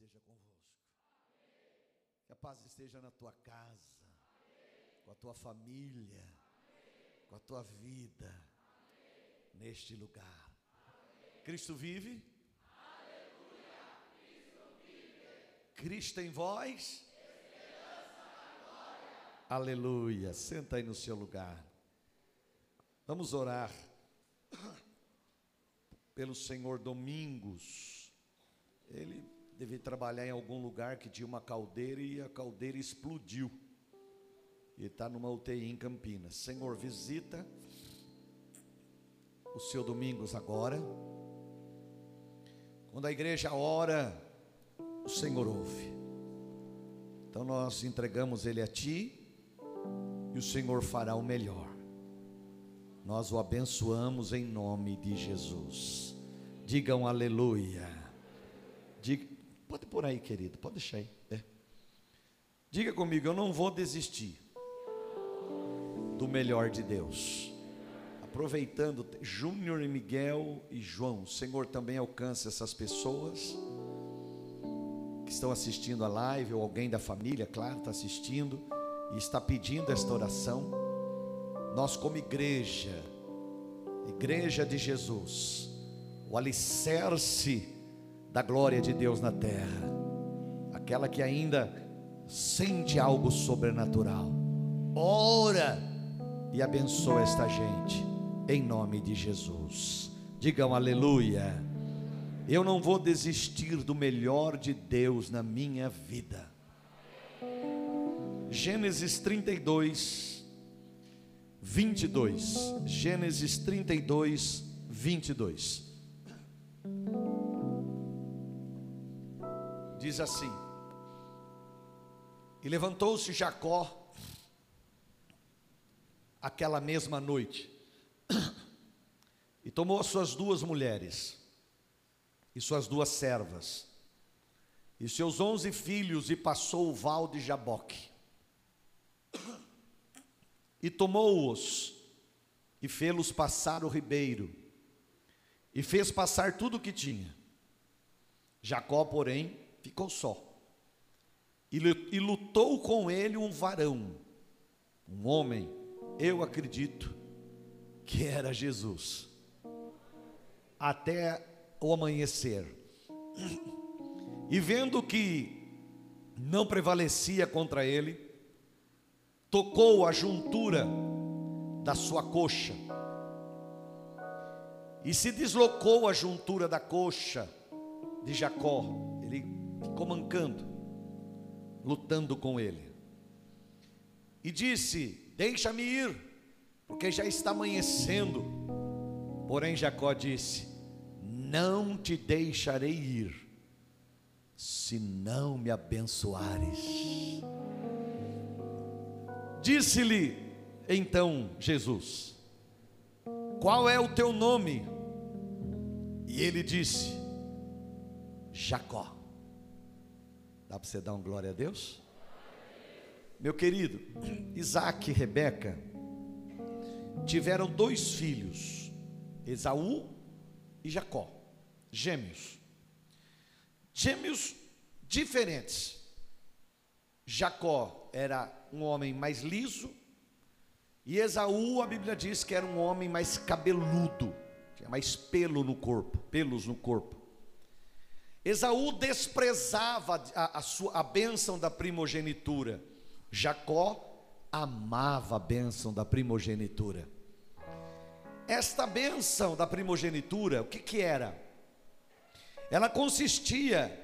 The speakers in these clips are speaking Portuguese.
esteja convosco. Que a paz esteja na tua casa, com a tua família, com a tua vida, neste lugar. Cristo vive. Cristo em vós. Aleluia. Senta aí no seu lugar. Vamos orar pelo Senhor Domingos. Ele devia trabalhar em algum lugar que tinha uma caldeira e a caldeira explodiu. E está numa UTI em Campinas. Senhor, visita o seu Domingos agora. Quando a igreja ora, o Senhor ouve. Então nós entregamos ele a ti e o Senhor fará o melhor. Nós o abençoamos em nome de Jesus. Digam aleluia. Diga, pode por aí, querido, pode deixar aí. É. Diga comigo, eu não vou desistir do melhor de Deus. Aproveitando, Júnior e Miguel e João, o Senhor também alcança essas pessoas que estão assistindo a live, ou alguém da família, claro, está assistindo e está pedindo esta oração. Nós, como igreja, igreja de Jesus, o alicerce da glória de Deus na terra, aquela que ainda sente algo sobrenatural, ora e abençoa esta gente, em nome de Jesus. Digam aleluia. Eu não vou desistir do melhor de Deus na minha vida. Gênesis 32, 22. Gênesis 32, 22. Diz assim: E levantou-se Jacó aquela mesma noite, e tomou as suas duas mulheres, e suas duas servas, e seus onze filhos, e passou o val de Jaboque e tomou-os e fê-los passar o ribeiro e fez passar tudo o que tinha. Jacó, porém, ficou só e lutou com ele um varão, um homem, eu acredito que era Jesus, até o amanhecer. E vendo que não prevalecia contra ele, tocou a juntura da sua coxa e se deslocou a juntura da coxa de Jacó. Ele ficou mancando, lutando com ele. E disse: Deixa-me ir, porque já está amanhecendo. Porém, Jacó disse: Não te deixarei ir, se não me abençoares. Disse-lhe então Jesus: Qual é o teu nome? E ele disse: Jacó. Dá para você dar um glória a Deus? Meu querido, Isaac e Rebeca tiveram dois filhos, Esaú e Jacó, gêmeos. Gêmeos diferentes. Jacó era um homem mais liso, e Esaú, a Bíblia diz que era um homem mais cabeludo, tinha mais pelo no corpo, pelos no corpo. Esaú desprezava a, a, sua, a bênção da primogenitura, Jacó amava a bênção da primogenitura. Esta bênção da primogenitura, o que, que era? Ela consistia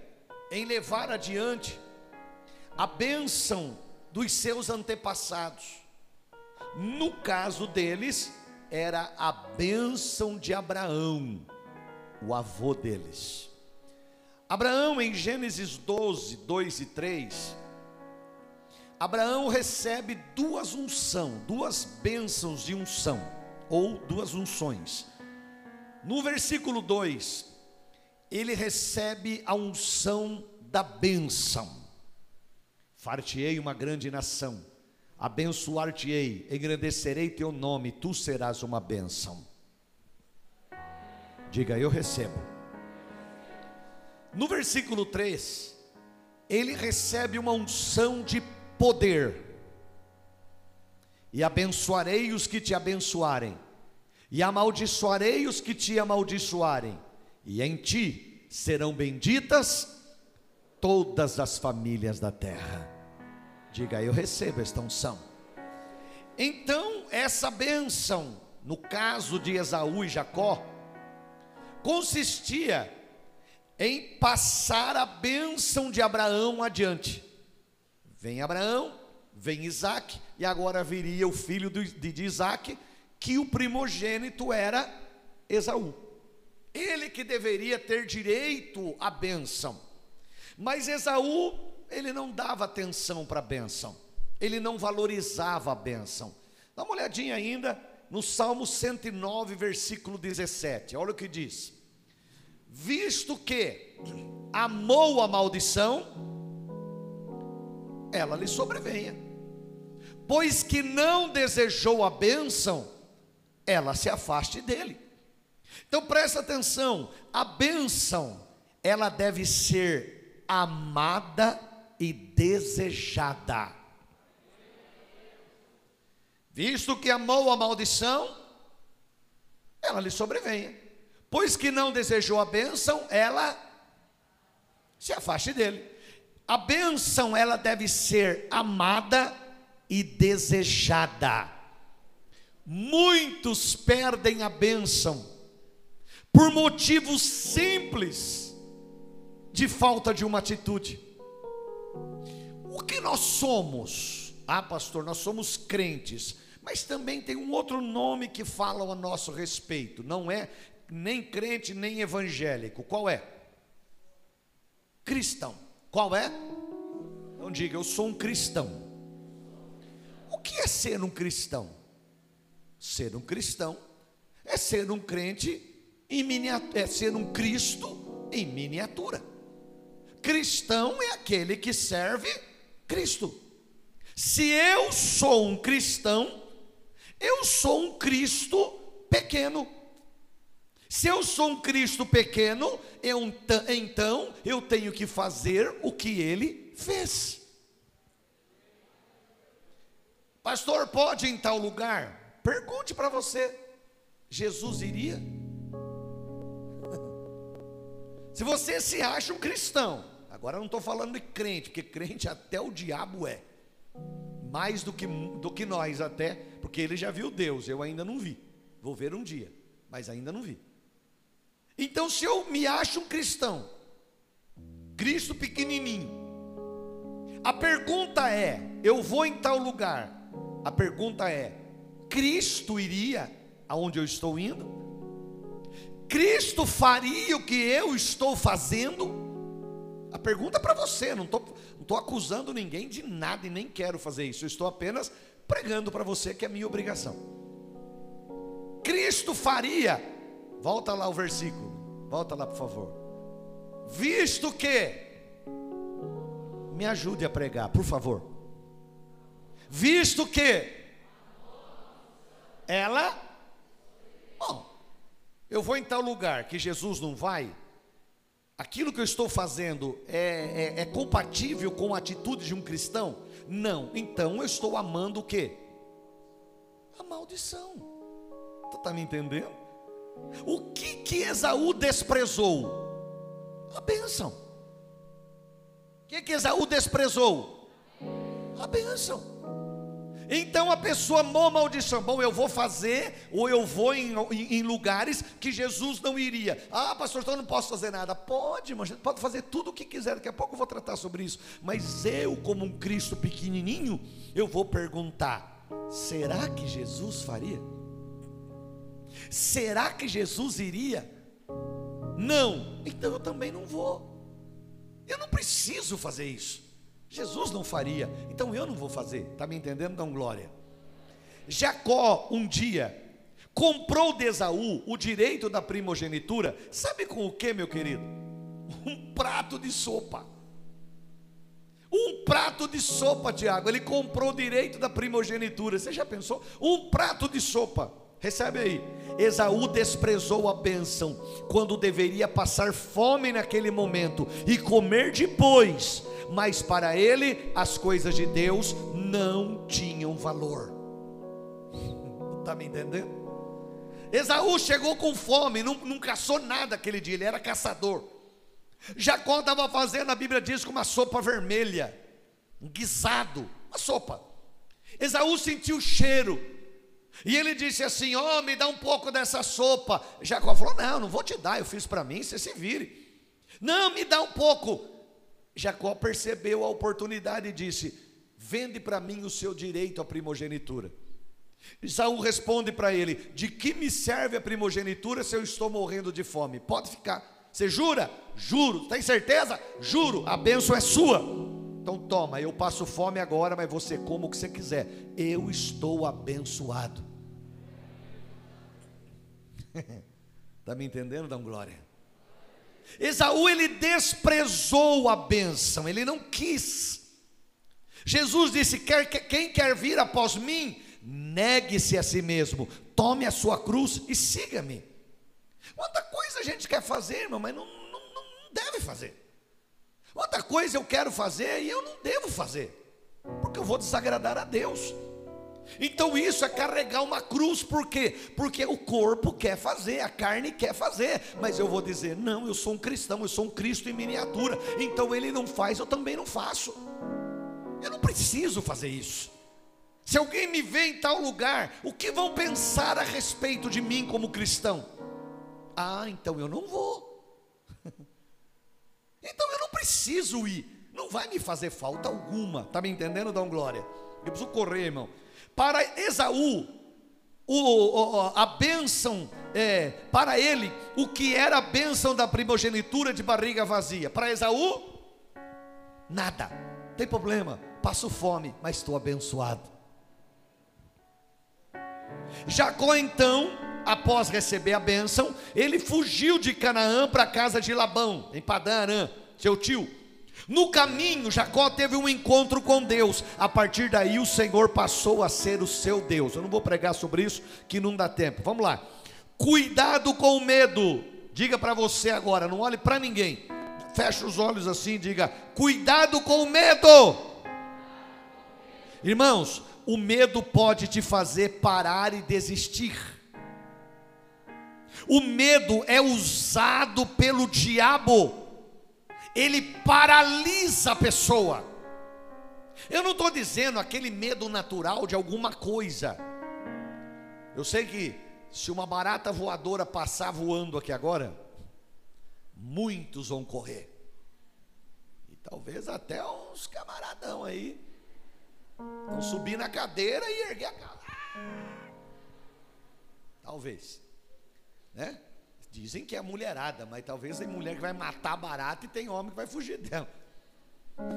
em levar adiante a bênção dos seus antepassados. No caso deles, era a bênção de Abraão, o avô deles. Abraão, em Gênesis 12, 2 e 3, Abraão recebe duas unção, duas bênçãos de unção, ou duas unções. No versículo 2, ele recebe a unção da bênção. Far-te-ei uma grande nação, abençoar-te-ei, engrandecerei teu nome, tu serás uma bênção. Diga, eu recebo. No versículo 3, ele recebe uma unção de poder. E abençoarei os que te abençoarem, e amaldiçoarei os que te amaldiçoarem, e em ti serão benditas todas as famílias da terra. Diga, eu recebo esta unção. Então, essa bênção, no caso de Esaú e Jacó, consistia em passar a bênção de Abraão adiante. Vem Abraão, vem Isaac, e agora viria o filho de Isaac, que o primogênito era Esaú. Ele que deveria ter direito à bênção. Mas Esaú, ele não dava atenção para a bênção, ele não valorizava a bênção. Dá uma olhadinha ainda no Salmo 109, versículo 17, olha o que diz: Visto que amou a maldição, ela lhe sobrevenha, pois que não desejou a bênção, ela se afaste dele. Então presta atenção, a bênção, ela deve ser amada e desejada. Visto que amou a maldição, ela lhe sobrevenha. Pois que não desejou a bênção, ela se afaste dele. A bênção, ela deve ser amada e desejada. Muitos perdem a bênção por motivos simples de falta de uma atitude. O que nós somos? Ah, pastor, nós somos crentes, mas também tem um outro nome que fala a nosso respeito, não é nem crente nem evangélico. Qual é? Cristão. Qual é? Não diga, eu sou um cristão. O que é ser um cristão? Ser um cristão é ser um crente em miniatura, é ser um Cristo em miniatura. Cristão é aquele que serve Cristo. Se eu sou um cristão, eu sou um Cristo pequeno. Se eu sou um Cristo pequeno, eu, então eu tenho que fazer o que ele fez. Pastor, pode ir em tal lugar? Pergunte para você: Jesus iria? Se você se acha um cristão, agora não estou falando de crente, porque crente até o diabo é, mais do que, do que nós até, porque ele já viu Deus, eu ainda não vi, vou ver um dia, mas ainda não vi. Então, se eu me acho um cristão, Cristo pequenininho, a pergunta é: eu vou em tal lugar? A pergunta é: Cristo iria aonde eu estou indo? Cristo faria o que eu estou fazendo? A pergunta é para você, não estou não tô acusando ninguém de nada e nem quero fazer isso, eu estou apenas pregando para você que é minha obrigação. Cristo faria, volta lá o versículo, volta lá por favor. Visto que, me ajude a pregar, por favor. Visto que, ela, bom, eu vou em tal lugar que Jesus não vai, aquilo que eu estou fazendo é, é, é compatível com a atitude de um cristão? Não, então eu estou amando o que? A maldição. Tu está me entendendo? O que que Esaú desprezou? A bênção. O que que Esaú desprezou? A bênção. Então a pessoa a maldição. Bom, eu vou fazer, ou eu vou em, em, em, lugares que Jesus não iria. Ah, pastor, então eu não posso fazer nada. Pode, mas pode fazer tudo o que quiser. Daqui a pouco eu vou tratar sobre isso. Mas eu, como um Cristo pequenininho, eu vou perguntar: será que Jesus faria? Será que Jesus iria? Não, então eu também não vou. Eu não preciso fazer isso. Jesus não faria, então eu não vou fazer. Está me entendendo? Dão glória. Jacó, um dia, comprou de Esaú o direito da primogenitura. Sabe com o que, meu querido? Um prato de sopa. Um prato de sopa, Tiago. Ele comprou o direito da primogenitura. Você já pensou? Um prato de sopa. Recebe aí. Esaú desprezou a bênção quando deveria passar fome naquele momento e comer depois mas para ele as coisas de Deus não tinham valor. Está me entendendo? Esaú chegou com fome, não, não caçou nada aquele dia, ele era caçador. Jacó estava fazendo, a Bíblia diz, com uma sopa vermelha, um guisado, uma sopa. Esaú sentiu o cheiro, e ele disse assim: oh, me dá um pouco dessa sopa. Jacó falou: Não, não vou te dar, eu fiz para mim, você se vire. Não, me dá um pouco. Jacó percebeu a oportunidade e disse: Vende para mim o seu direito à primogenitura. Saul responde para ele: De que me serve a primogenitura se eu estou morrendo de fome? Pode ficar. Você jura? Juro. Tem certeza? Juro. A bênção é sua. Então toma, eu passo fome agora, mas você coma o que você quiser. Eu estou abençoado. Está me entendendo? Dá glória. Esaú ele desprezou a bênção, ele não quis. Jesus disse: quer, quem quer vir após mim, negue-se a si mesmo, tome a sua cruz e siga-me. Quanta coisa a gente quer fazer, irmão, mas não, não, não deve fazer. Outra coisa eu quero fazer e eu não devo fazer, porque eu vou desagradar a Deus. Então isso é carregar uma cruz, por quê? Porque o corpo quer fazer, a carne quer fazer, mas eu vou dizer: não, eu sou um cristão, eu sou um Cristo em miniatura, então ele não faz, eu também não faço. Eu não preciso fazer isso. Se alguém me vê em tal lugar, o que vão pensar a respeito de mim como cristão? Ah, então eu não vou. então eu não preciso ir. Não vai me fazer falta alguma. Está me entendendo? Um glória. Eu preciso correr, irmão. Para Esaú, o, a bênção, é, para ele, o que era a bênção da primogenitura de barriga vazia. Para Esaú, nada, tem problema, passo fome, mas estou abençoado. Jacó então, após receber a bênção, ele fugiu de Canaã para a casa de Labão, em Padã Arã, seu tio. No caminho, Jacó teve um encontro com Deus. A partir daí, o Senhor passou a ser o seu Deus. Eu não vou pregar sobre isso, que não dá tempo. Vamos lá. Cuidado com o medo. Diga para você agora, não olhe para ninguém. Feche os olhos assim e diga: Cuidado com o medo. Irmãos, o medo pode te fazer parar e desistir. O medo é usado pelo diabo ele paralisa a pessoa. Eu não estou dizendo aquele medo natural de alguma coisa. Eu sei que se uma barata voadora passar voando aqui agora, muitos vão correr. E talvez até uns camaradão aí vão subir na cadeira e erguer a cara. Talvez, né? Dizem que é mulherada, mas talvez tem mulher que vai matar barata e tem homem que vai fugir dela.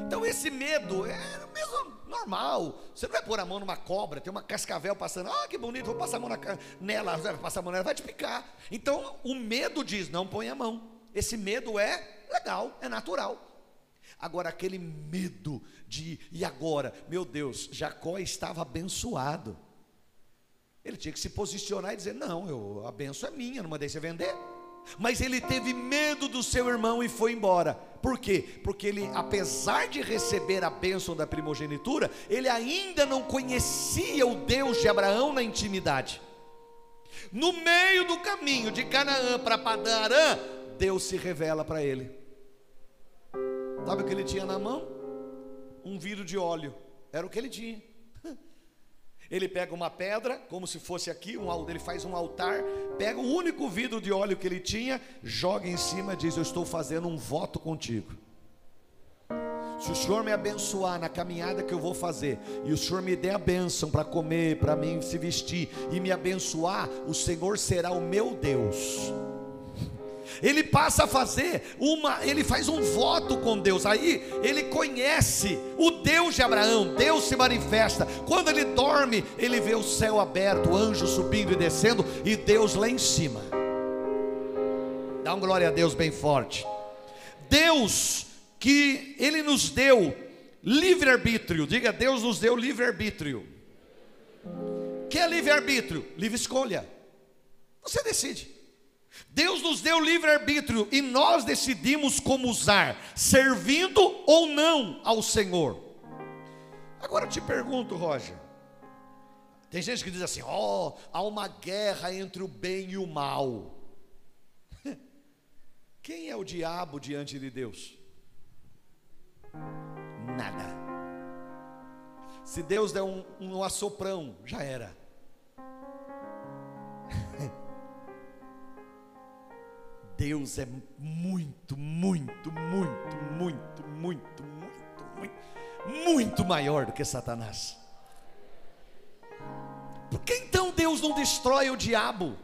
Então esse medo é mesmo normal. Você não vai pôr a mão numa cobra, tem uma cascavel passando, ah, que bonito, vou passar a mão na, nela, vai passar a mão nela, vai te picar. Então o medo diz, não põe a mão. Esse medo é legal, é natural. Agora aquele medo de, e agora, meu Deus, Jacó estava abençoado. Ele tinha que se posicionar e dizer: Não, eu, a benção é minha, não mandei você vender. Mas ele teve medo do seu irmão e foi embora. Por quê? Porque ele, apesar de receber a bênção da primogenitura, ele ainda não conhecia o Deus de Abraão na intimidade. No meio do caminho de Canaã para Padarã, Deus se revela para ele. Sabe o que ele tinha na mão? Um vidro de óleo. Era o que ele tinha. Ele pega uma pedra, como se fosse aqui, um, ele faz um altar, pega o único vidro de óleo que ele tinha, joga em cima e diz: Eu estou fazendo um voto contigo. Se o Senhor me abençoar na caminhada que eu vou fazer, e o Senhor me der a bênção para comer, para mim se vestir, e me abençoar, o Senhor será o meu Deus ele passa a fazer uma, ele faz um voto com Deus. Aí ele conhece o Deus de Abraão, Deus se manifesta. Quando ele dorme, ele vê o céu aberto, anjos subindo e descendo e Deus lá em cima. Dá um glória a Deus bem forte. Deus que ele nos deu livre arbítrio. Diga, Deus nos deu livre arbítrio. Que é livre arbítrio? Livre escolha. Você decide. Deus nos deu livre-arbítrio e nós decidimos como usar, servindo ou não ao Senhor. Agora eu te pergunto, Roger. Tem gente que diz assim: ó, oh, há uma guerra entre o bem e o mal. Quem é o diabo diante de Deus? Nada. Se Deus der um, um assoprão, já era. Deus é muito, muito, muito, muito, muito, muito, muito, muito maior do que Satanás. Por que então Deus não destrói o diabo?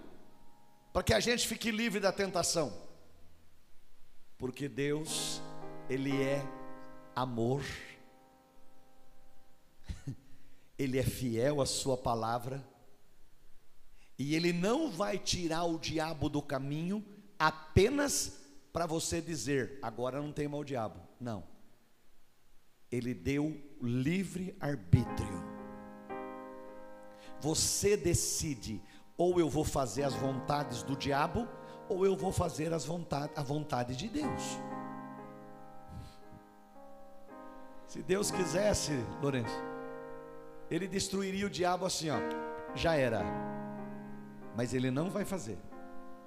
Para que a gente fique livre da tentação. Porque Deus, Ele é amor, Ele é fiel à Sua palavra, e Ele não vai tirar o diabo do caminho apenas para você dizer, agora não tem mal diabo. Não. Ele deu livre arbítrio. Você decide, ou eu vou fazer as vontades do diabo, ou eu vou fazer as vontade, a vontade de Deus. Se Deus quisesse, Lourenço, ele destruiria o diabo assim, ó, já era. Mas ele não vai fazer.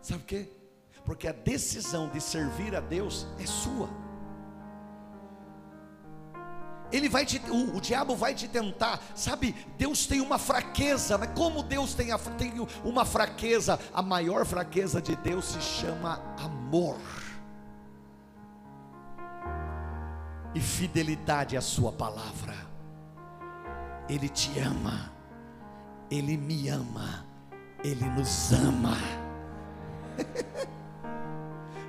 Sabe o quê? Porque a decisão de servir a Deus é sua. Ele vai te, o, o, diabo vai te tentar, sabe? Deus tem uma fraqueza, mas como Deus tem, a, tem uma fraqueza, a maior fraqueza de Deus se chama amor e fidelidade à Sua palavra. Ele te ama, Ele me ama, Ele nos ama.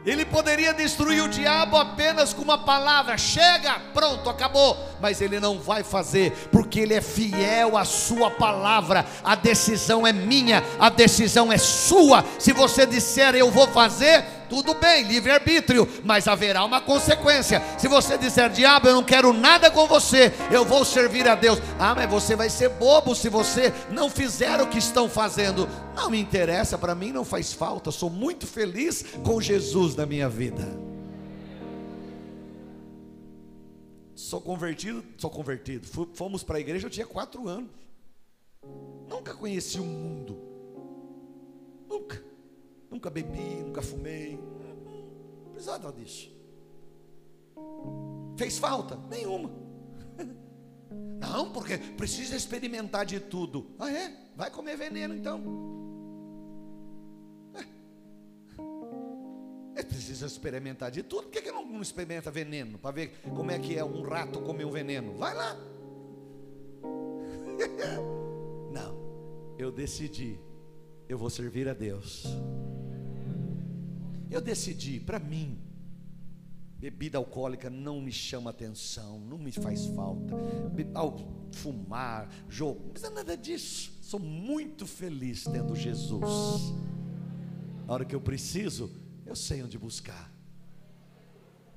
Ele poderia destruir o diabo apenas com uma palavra: chega, pronto, acabou. Mas ele não vai fazer, porque ele é fiel à sua palavra. A decisão é minha, a decisão é sua. Se você disser eu vou fazer, tudo bem, livre-arbítrio, mas haverá uma consequência. Se você disser, diabo, eu não quero nada com você, eu vou servir a Deus. Ah, mas você vai ser bobo se você não fizer o que estão fazendo. Não me interessa, para mim não faz falta. Sou muito feliz com Jesus na minha vida. Sou convertido, sou convertido. Fomos para a igreja, eu tinha quatro anos. Nunca conheci o mundo. Nunca. Bebi, nunca fumei. Não precisava disso. Fez falta? Nenhuma. Não, porque precisa experimentar de tudo. Ah, é? Vai comer veneno então. É. Precisa experimentar de tudo. Por que, que não, não experimenta veneno? Para ver como é que é um rato comer um veneno. Vai lá. Não, eu decidi. Eu vou servir a Deus. Eu decidi, para mim, bebida alcoólica não me chama atenção, não me faz falta. Fumar, jogo, não precisa nada disso. Sou muito feliz tendo Jesus. Na hora que eu preciso, eu sei onde buscar.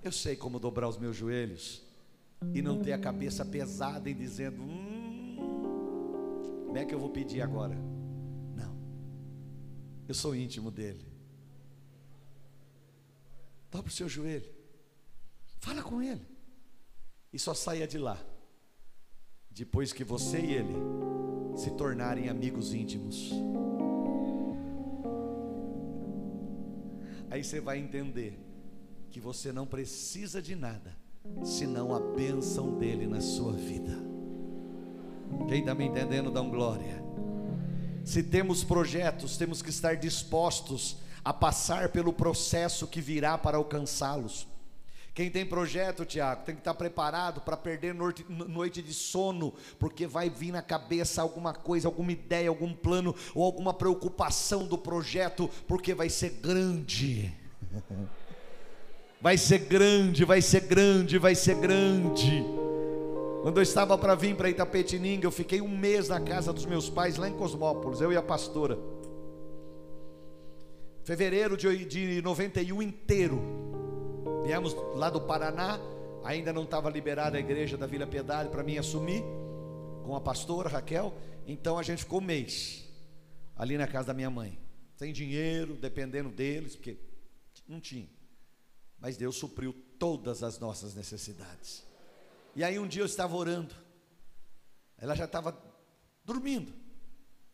Eu sei como dobrar os meus joelhos e não ter a cabeça pesada em dizendo: hum, como é que eu vou pedir agora? Eu sou íntimo dele. Dobra o seu joelho. Fala com ele. E só saia de lá. Depois que você e ele se tornarem amigos íntimos. Aí você vai entender que você não precisa de nada, senão a bênção dele na sua vida. Quem está me entendendo, dá um glória. Se temos projetos, temos que estar dispostos a passar pelo processo que virá para alcançá-los. Quem tem projeto, Tiago, tem que estar preparado para perder noite de sono, porque vai vir na cabeça alguma coisa, alguma ideia, algum plano ou alguma preocupação do projeto, porque vai ser grande. Vai ser grande, vai ser grande, vai ser grande. Quando eu estava para vir para Itapetininga, eu fiquei um mês na casa dos meus pais lá em Cosmópolis, eu e a pastora. Fevereiro de, de 91 inteiro. Viemos lá do Paraná, ainda não estava liberada a igreja da Vila Piedade para mim assumir, com a pastora Raquel. Então a gente ficou um mês ali na casa da minha mãe. sem dinheiro, dependendo deles, porque não tinha. Mas Deus supriu todas as nossas necessidades. E aí um dia eu estava orando, ela já estava dormindo,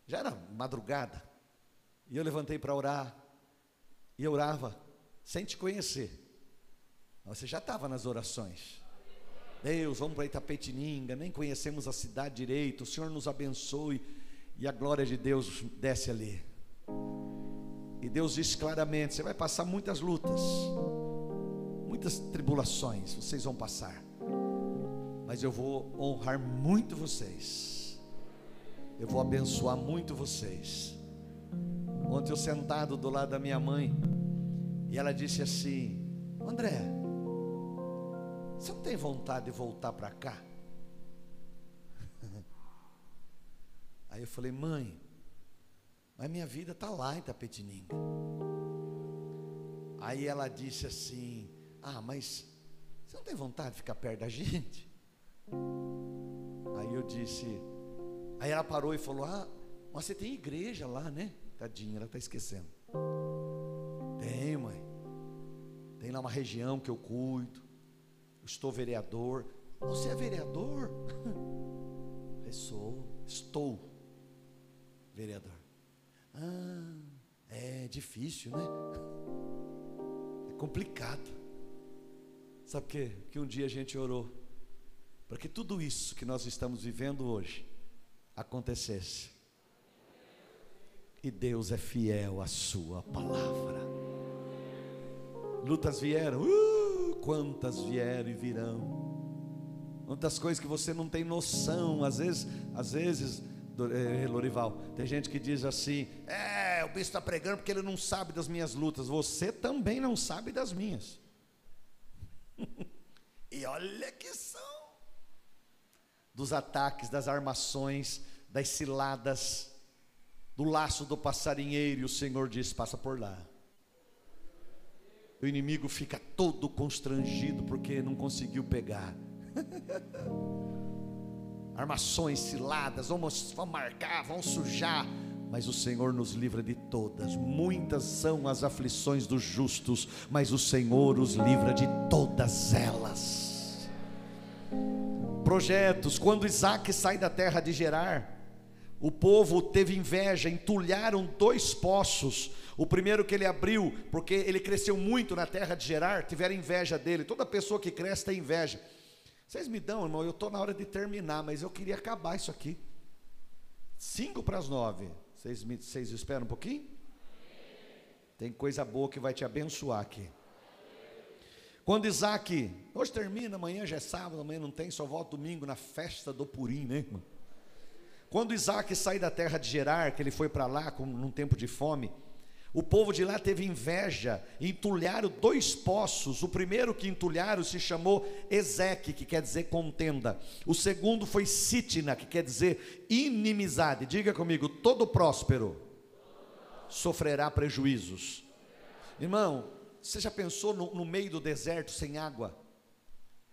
já era madrugada, e eu levantei para orar, e eu orava, sem te conhecer. Você já estava nas orações. Deus, vamos para Itapetininga, nem conhecemos a cidade direito, o Senhor nos abençoe, e a glória de Deus desce ali. E Deus diz claramente: você vai passar muitas lutas, muitas tribulações, vocês vão passar, mas eu vou honrar muito vocês, eu vou abençoar muito vocês. Ontem eu sentado do lado da minha mãe, e ela disse assim: André, você não tem vontade de voltar para cá? Aí eu falei, mãe, mas minha vida está lá em Tapetininga. Aí ela disse assim: Ah, mas você não tem vontade de ficar perto da gente? Aí eu disse, aí ela parou e falou: Ah, mas você tem igreja lá, né? Tadinha, ela está esquecendo. Tem, mãe. Tem lá uma região que eu cuido. estou vereador. Você é vereador? Eu sou, estou vereador. Ah, é difícil, né? É complicado. Sabe por quê? Que um dia a gente orou para que tudo isso que nós estamos vivendo hoje acontecesse. E Deus é fiel à Sua palavra. Lutas vieram, uh, quantas vieram e virão. Quantas coisas que você não tem noção, às vezes, às vezes é, Lorival. Tem gente que diz assim: é, o bispo está pregando porque ele não sabe das minhas lutas. Você também não sabe das minhas. e olha que são dos ataques, das armações, das ciladas, do laço do passarinheiro. E o Senhor diz: passa por lá. O inimigo fica todo constrangido porque não conseguiu pegar. armações, ciladas, vamos, vamos marcar, vamos sujar. Mas o Senhor nos livra de todas. Muitas são as aflições dos justos, mas o Senhor os livra de todas elas. Projetos, quando Isaac sai da terra de Gerar, o povo teve inveja, entulharam dois poços. O primeiro que ele abriu, porque ele cresceu muito na terra de Gerar, tiveram inveja dele. Toda pessoa que cresce tem inveja. Vocês me dão, irmão, eu estou na hora de terminar, mas eu queria acabar isso aqui. Cinco para as nove. Vocês, me, vocês esperam um pouquinho? Tem coisa boa que vai te abençoar aqui. Quando Isaac, hoje termina, amanhã já é sábado, amanhã não tem, só volta domingo na festa do Purim, né, irmão? Quando Isaac sai da terra de Gerar, que ele foi para lá com, num tempo de fome, o povo de lá teve inveja, entulharam dois poços. O primeiro que entulharam se chamou Ezeque, que quer dizer contenda. O segundo foi Sitna, que quer dizer inimizade. Diga comigo: todo próspero sofrerá prejuízos. Irmão, você já pensou no, no meio do deserto sem água?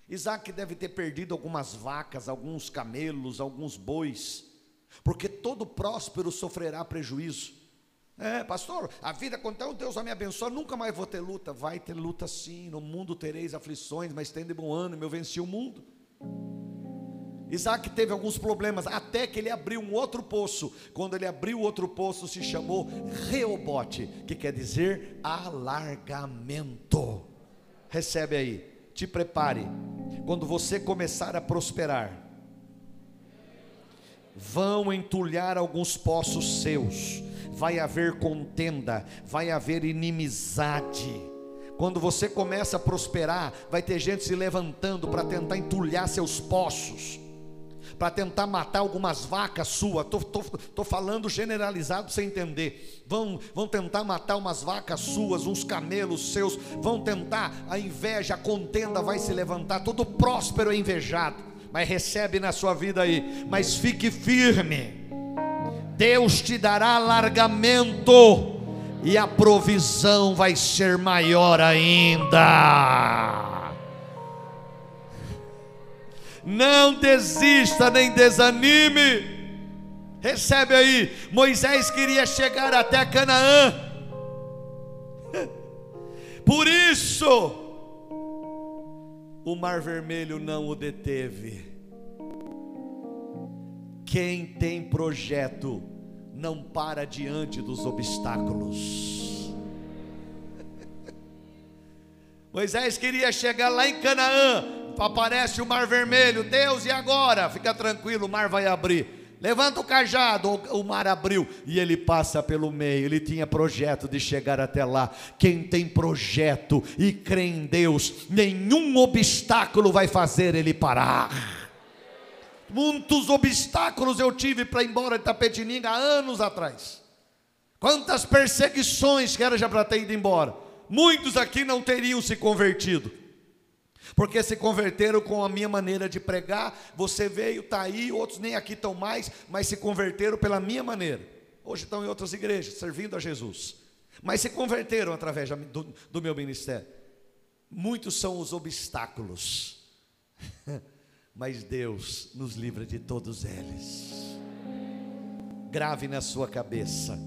Isaac deve ter perdido algumas vacas, alguns camelos, alguns bois, porque todo próspero sofrerá prejuízo. É, pastor, a vida então Deus me abençoar, nunca mais vou ter luta. Vai ter luta sim, no mundo tereis aflições, mas tende bom ânimo, eu venci o mundo. Isaac teve alguns problemas, até que ele abriu um outro poço. Quando ele abriu outro poço, se chamou Reobote, que quer dizer alargamento. Recebe aí, te prepare. Quando você começar a prosperar, vão entulhar alguns poços seus vai haver contenda, vai haver inimizade. Quando você começa a prosperar, vai ter gente se levantando para tentar entulhar seus poços, para tentar matar algumas vacas suas. Estou falando generalizado para você entender. Vão, vão tentar matar umas vacas suas, uns camelos seus. Vão tentar, a inveja, a contenda vai se levantar. Todo próspero é invejado, mas recebe na sua vida aí. Mas fique firme Deus te dará alargamento e a provisão vai ser maior ainda. Não desista nem desanime. Recebe aí, Moisés queria chegar até Canaã, Por isso, o mar vermelho não o deteve. Quem tem projeto não para diante dos obstáculos. Moisés queria chegar lá em Canaã, aparece o mar vermelho, Deus, e agora? Fica tranquilo, o mar vai abrir. Levanta o cajado, o mar abriu e ele passa pelo meio. Ele tinha projeto de chegar até lá. Quem tem projeto e crê em Deus, nenhum obstáculo vai fazer ele parar. Muitos obstáculos eu tive para ir embora de Tapetininga há anos atrás. Quantas perseguições que era já para ter ido embora. Muitos aqui não teriam se convertido porque se converteram com a minha maneira de pregar. Você veio, está aí, outros nem aqui estão mais, mas se converteram pela minha maneira. Hoje estão em outras igrejas, servindo a Jesus, mas se converteram através do, do meu ministério. Muitos são os obstáculos, mas Deus nos livra de todos eles. Grave na sua cabeça,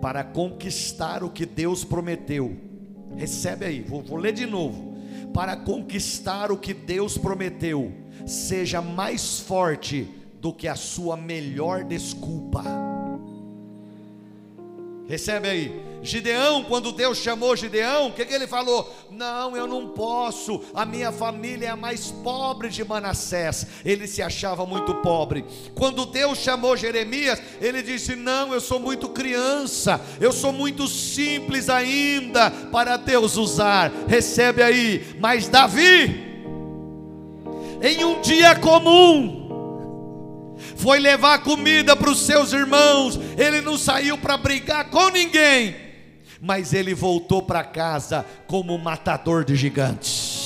para conquistar o que Deus prometeu. Recebe aí, vou, vou ler de novo para conquistar o que Deus prometeu, seja mais forte do que a sua melhor desculpa. Recebe aí. Gideão, quando Deus chamou Gideão, o que, que ele falou? Não, eu não posso, a minha família é a mais pobre de Manassés. Ele se achava muito pobre. Quando Deus chamou Jeremias, ele disse: Não, eu sou muito criança, eu sou muito simples ainda para Deus usar. Recebe aí. Mas Davi, em um dia comum, foi levar comida para os seus irmãos, ele não saiu para brigar com ninguém, mas ele voltou para casa como matador de gigantes.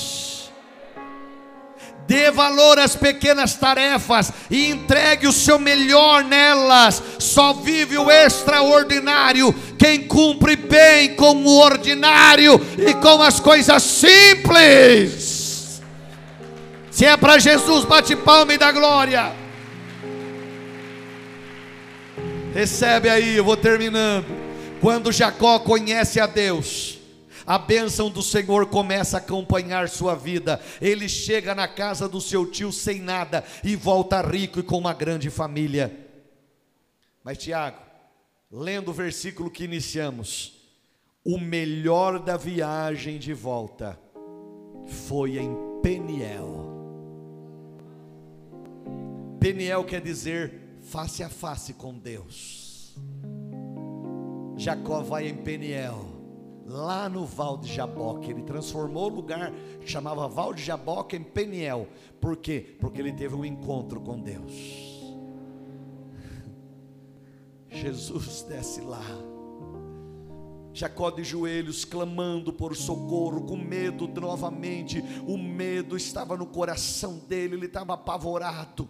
Dê valor às pequenas tarefas e entregue o seu melhor nelas. Só vive o extraordinário quem cumpre bem com o ordinário e com as coisas simples. Se é para Jesus, bate palma e dá glória. Recebe aí, eu vou terminando. Quando Jacó conhece a Deus, a bênção do Senhor começa a acompanhar sua vida. Ele chega na casa do seu tio sem nada e volta rico e com uma grande família. Mas Tiago, lendo o versículo que iniciamos, o melhor da viagem de volta foi em Peniel. Peniel quer dizer face a face com Deus. Jacó vai em Peniel, lá no Val de Jaboque. Ele transformou o lugar que chamava Val de Jaboque em Peniel. Por quê? Porque ele teve um encontro com Deus. Jesus desce lá. Jacó de joelhos, clamando por socorro, com medo novamente. O medo estava no coração dele, ele estava apavorado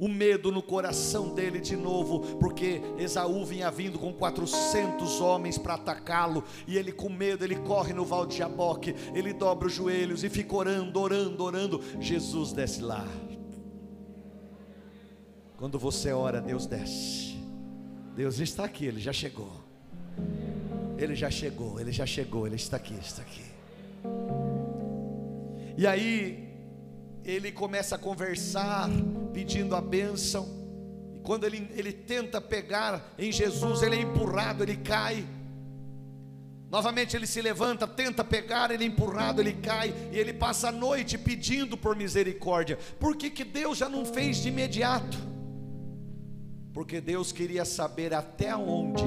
o medo no coração dele de novo, porque Esaú vinha vindo com 400 homens para atacá-lo, e ele com medo, ele corre no val de Jaboque, ele dobra os joelhos e fica orando, orando, orando. Jesus desce lá. Quando você ora, Deus desce. Deus está aqui, ele já chegou. Ele já chegou, ele já chegou, ele está aqui, está aqui. E aí ele começa a conversar, pedindo a bênção. E quando ele, ele tenta pegar em Jesus, ele é empurrado, ele cai. Novamente ele se levanta, tenta pegar, ele é empurrado, ele cai, e ele passa a noite pedindo por misericórdia. Por que, que Deus já não fez de imediato? Porque Deus queria saber até onde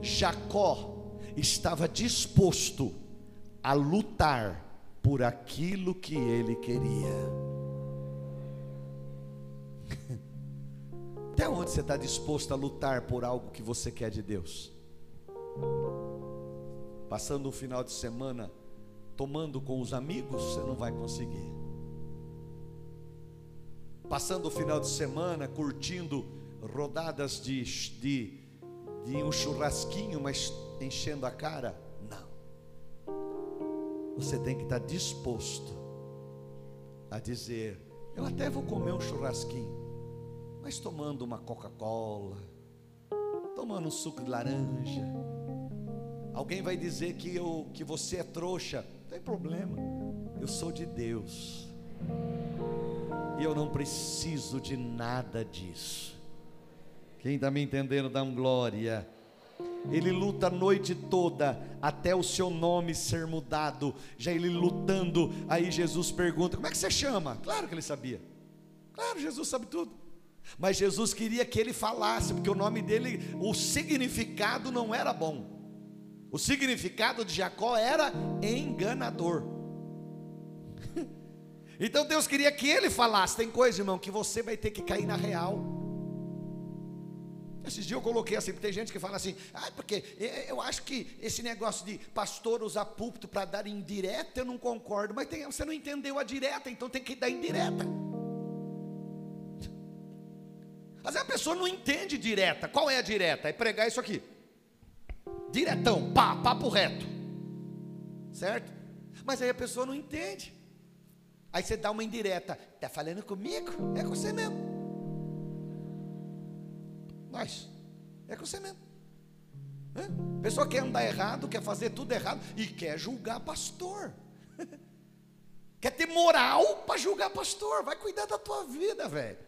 Jacó estava disposto a lutar por aquilo que ele queria. Até onde você está disposto a lutar por algo que você quer de Deus? Passando um final de semana tomando com os amigos, você não vai conseguir. Passando o final de semana curtindo rodadas de, de, de um churrasquinho, mas enchendo a cara, você tem que estar disposto a dizer: Eu até vou comer um churrasquinho, mas tomando uma Coca-Cola, tomando um suco de laranja, Alguém vai dizer que, eu, que você é trouxa. Não tem problema. Eu sou de Deus. E eu não preciso de nada disso. Quem está me entendendo, dá um glória. Ele luta a noite toda até o seu nome ser mudado. Já ele lutando, aí Jesus pergunta: Como é que você chama? Claro que ele sabia. Claro, Jesus sabe tudo. Mas Jesus queria que ele falasse, porque o nome dele, o significado não era bom. O significado de Jacó era enganador. Então Deus queria que ele falasse. Tem coisa, irmão, que você vai ter que cair na real. Esses dias eu coloquei assim, tem gente que fala assim, ah, porque eu acho que esse negócio de pastor usar púlpito para dar indireta, eu não concordo, mas tem, você não entendeu a direta, então tem que dar indireta. Mas a pessoa não entende direta. Qual é a direta? É pregar isso aqui. Diretão, pá, papo reto. Certo? Mas aí a pessoa não entende. Aí você dá uma indireta. Está falando comigo? É com você mesmo. Nós. É com você mesmo. A pessoa quer andar errado, quer fazer tudo errado e quer julgar pastor. quer ter moral para julgar pastor. Vai cuidar da tua vida, velho.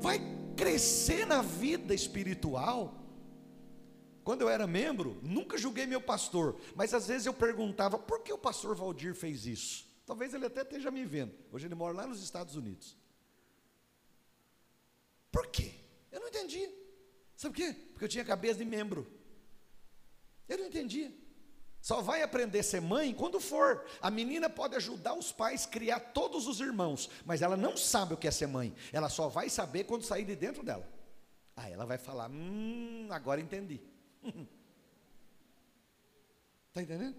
Vai crescer na vida espiritual. Quando eu era membro, nunca julguei meu pastor, mas às vezes eu perguntava por que o pastor Valdir fez isso. Talvez ele até esteja me vendo. Hoje ele mora lá nos Estados Unidos. Por quê? Eu não entendi. Sabe por quê? Porque eu tinha cabeça de membro. Eu não entendia. Só vai aprender a ser mãe quando for. A menina pode ajudar os pais a criar todos os irmãos, mas ela não sabe o que é ser mãe. Ela só vai saber quando sair de dentro dela. Aí ela vai falar: Hum, agora entendi. Está entendendo?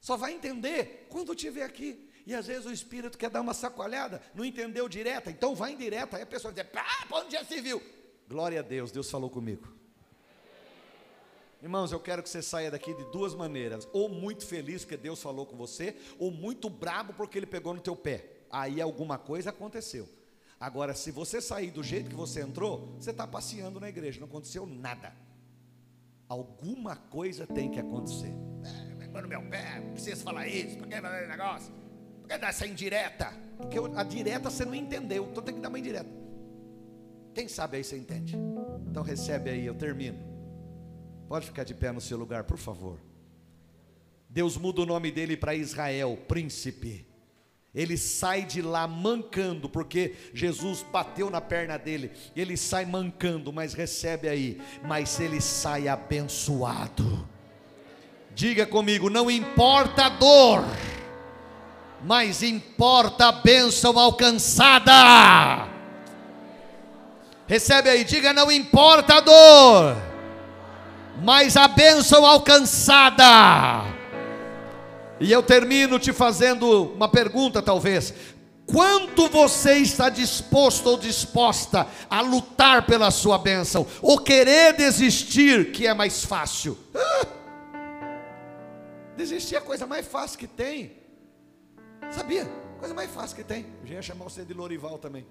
Só vai entender quando estiver aqui. E às vezes o espírito quer dar uma sacoalhada, não entendeu direta, então vai em direta. Aí a pessoa diz: ah, onde já se viu? Glória a Deus, Deus falou comigo. Irmãos, eu quero que você saia daqui de duas maneiras: ou muito feliz que Deus falou com você, ou muito brabo porque Ele pegou no teu pé. Aí alguma coisa aconteceu. Agora, se você sair do jeito que você entrou, você está passeando na igreja, não aconteceu nada. Alguma coisa tem que acontecer. É, pegou no meu pé, precisa falar isso, por que fazer negócio? Por que dar essa indireta? Porque a direta você não entendeu, então tem que dar uma indireta. Quem sabe aí você entende? Então recebe aí, eu termino. Pode ficar de pé no seu lugar, por favor. Deus muda o nome dele para Israel, príncipe. Ele sai de lá mancando, porque Jesus bateu na perna dele. Ele sai mancando, mas recebe aí. Mas ele sai abençoado. Diga comigo: não importa a dor, mas importa a bênção alcançada. Recebe aí, diga: não importa a dor, mas a bênção alcançada. E eu termino te fazendo uma pergunta, talvez. Quanto você está disposto ou disposta a lutar pela sua bênção, ou querer desistir, que é mais fácil? Ah! Desistir é a coisa mais fácil que tem. Sabia? Coisa mais fácil que tem. Eu já ia chamar você de Lorival também.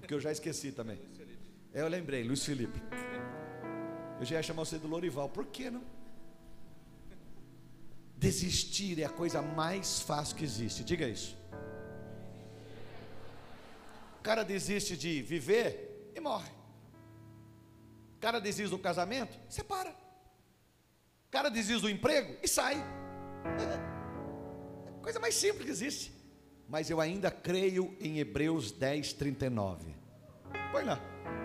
Porque eu já esqueci também. Eu lembrei, Luiz Felipe. Eu já ia chamar você de Lorival. Por que não? Desistir é a coisa mais fácil que existe. Diga isso. O cara desiste de viver e morre. O cara desiste do casamento, separa. O cara desiste do emprego e sai. É a coisa mais simples que existe. Mas eu ainda creio em Hebreus 10, 39. Põe lá,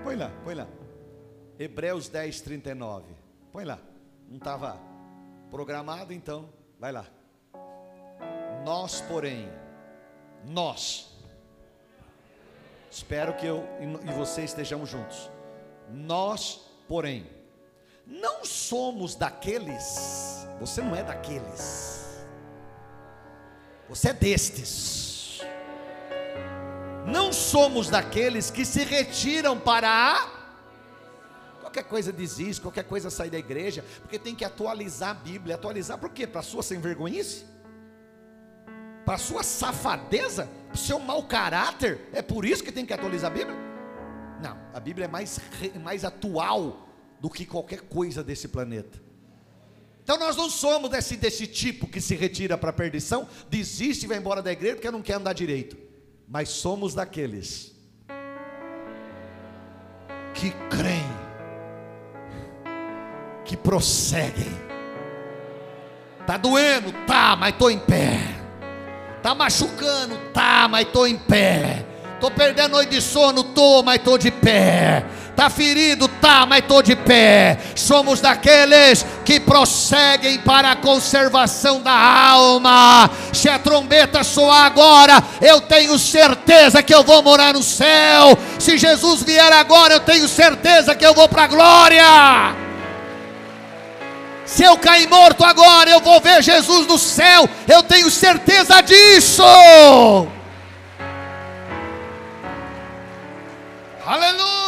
põe lá, põe lá. Hebreus 10, 39. Põe lá. Não estava programado, então Vai lá. Nós, porém, nós, espero que eu e você estejamos juntos. Nós, porém, não somos daqueles, você não é daqueles, você é destes. Não somos daqueles que se retiram para a qualquer coisa desiste, qualquer coisa sai da igreja, porque tem que atualizar a Bíblia. Atualizar por quê? Para a sua sem vergonhice? Para a sua safadeza? Para o seu mau caráter? É por isso que tem que atualizar a Bíblia? Não, a Bíblia é mais, mais atual do que qualquer coisa desse planeta. Então nós não somos desse, desse tipo que se retira para a perdição, desiste e vai embora da igreja porque não quer andar direito. Mas somos daqueles que creem, que prosseguem. Tá doendo? Tá, mas estou em pé. Tá machucando? Tá, mas estou em pé. Tô perdendo noite de sono? Tô, mas estou de pé. Tá ferido? Tá, mas estou de pé. Somos daqueles que prosseguem para a conservação da alma. Se a trombeta soar agora, eu tenho certeza que eu vou morar no céu. Se Jesus vier agora, eu tenho certeza que eu vou para a glória. Se eu cair morto agora, eu vou ver Jesus no céu. Eu tenho certeza disso. Aleluia!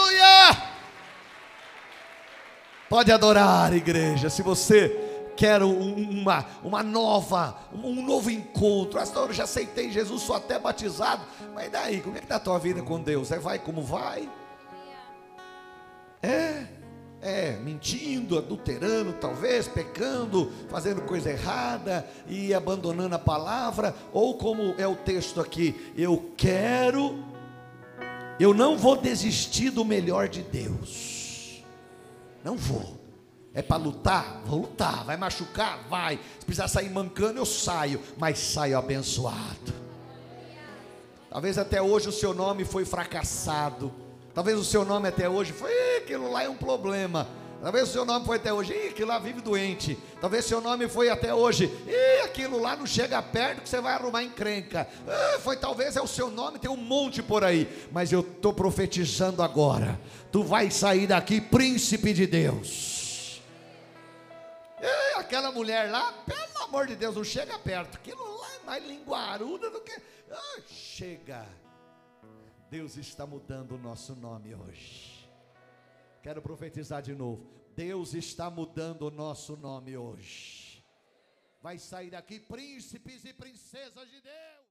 Pode adorar, igreja. Se você quer uma, uma nova, um novo encontro. Eu já aceitei Jesus, sou até batizado. Mas daí, como é que está a tua vida com Deus? É vai como vai? É, é, mentindo, adulterando, talvez, pecando, fazendo coisa errada e abandonando a palavra, ou como é o texto aqui, eu quero eu não vou desistir do melhor de Deus. Não vou. É para lutar? Vou lutar. Vai machucar? Vai. Se precisar sair mancando, eu saio. Mas saio abençoado. Talvez até hoje o seu nome foi fracassado. Talvez o seu nome até hoje foi aquilo lá é um problema. Talvez seu nome foi até hoje, Ih, aquilo lá vive doente. Talvez seu nome foi até hoje, Ih, aquilo lá não chega perto que você vai arrumar encrenca. Ah, foi talvez é o seu nome, tem um monte por aí. Mas eu estou profetizando agora. Tu vai sair daqui príncipe de Deus. Ih, aquela mulher lá, pelo amor de Deus, não chega perto. Aquilo lá é mais linguaruda do que. Ah, chega. Deus está mudando o nosso nome hoje. Quero profetizar de novo. Deus está mudando o nosso nome hoje. Vai sair daqui príncipes e princesas de Deus.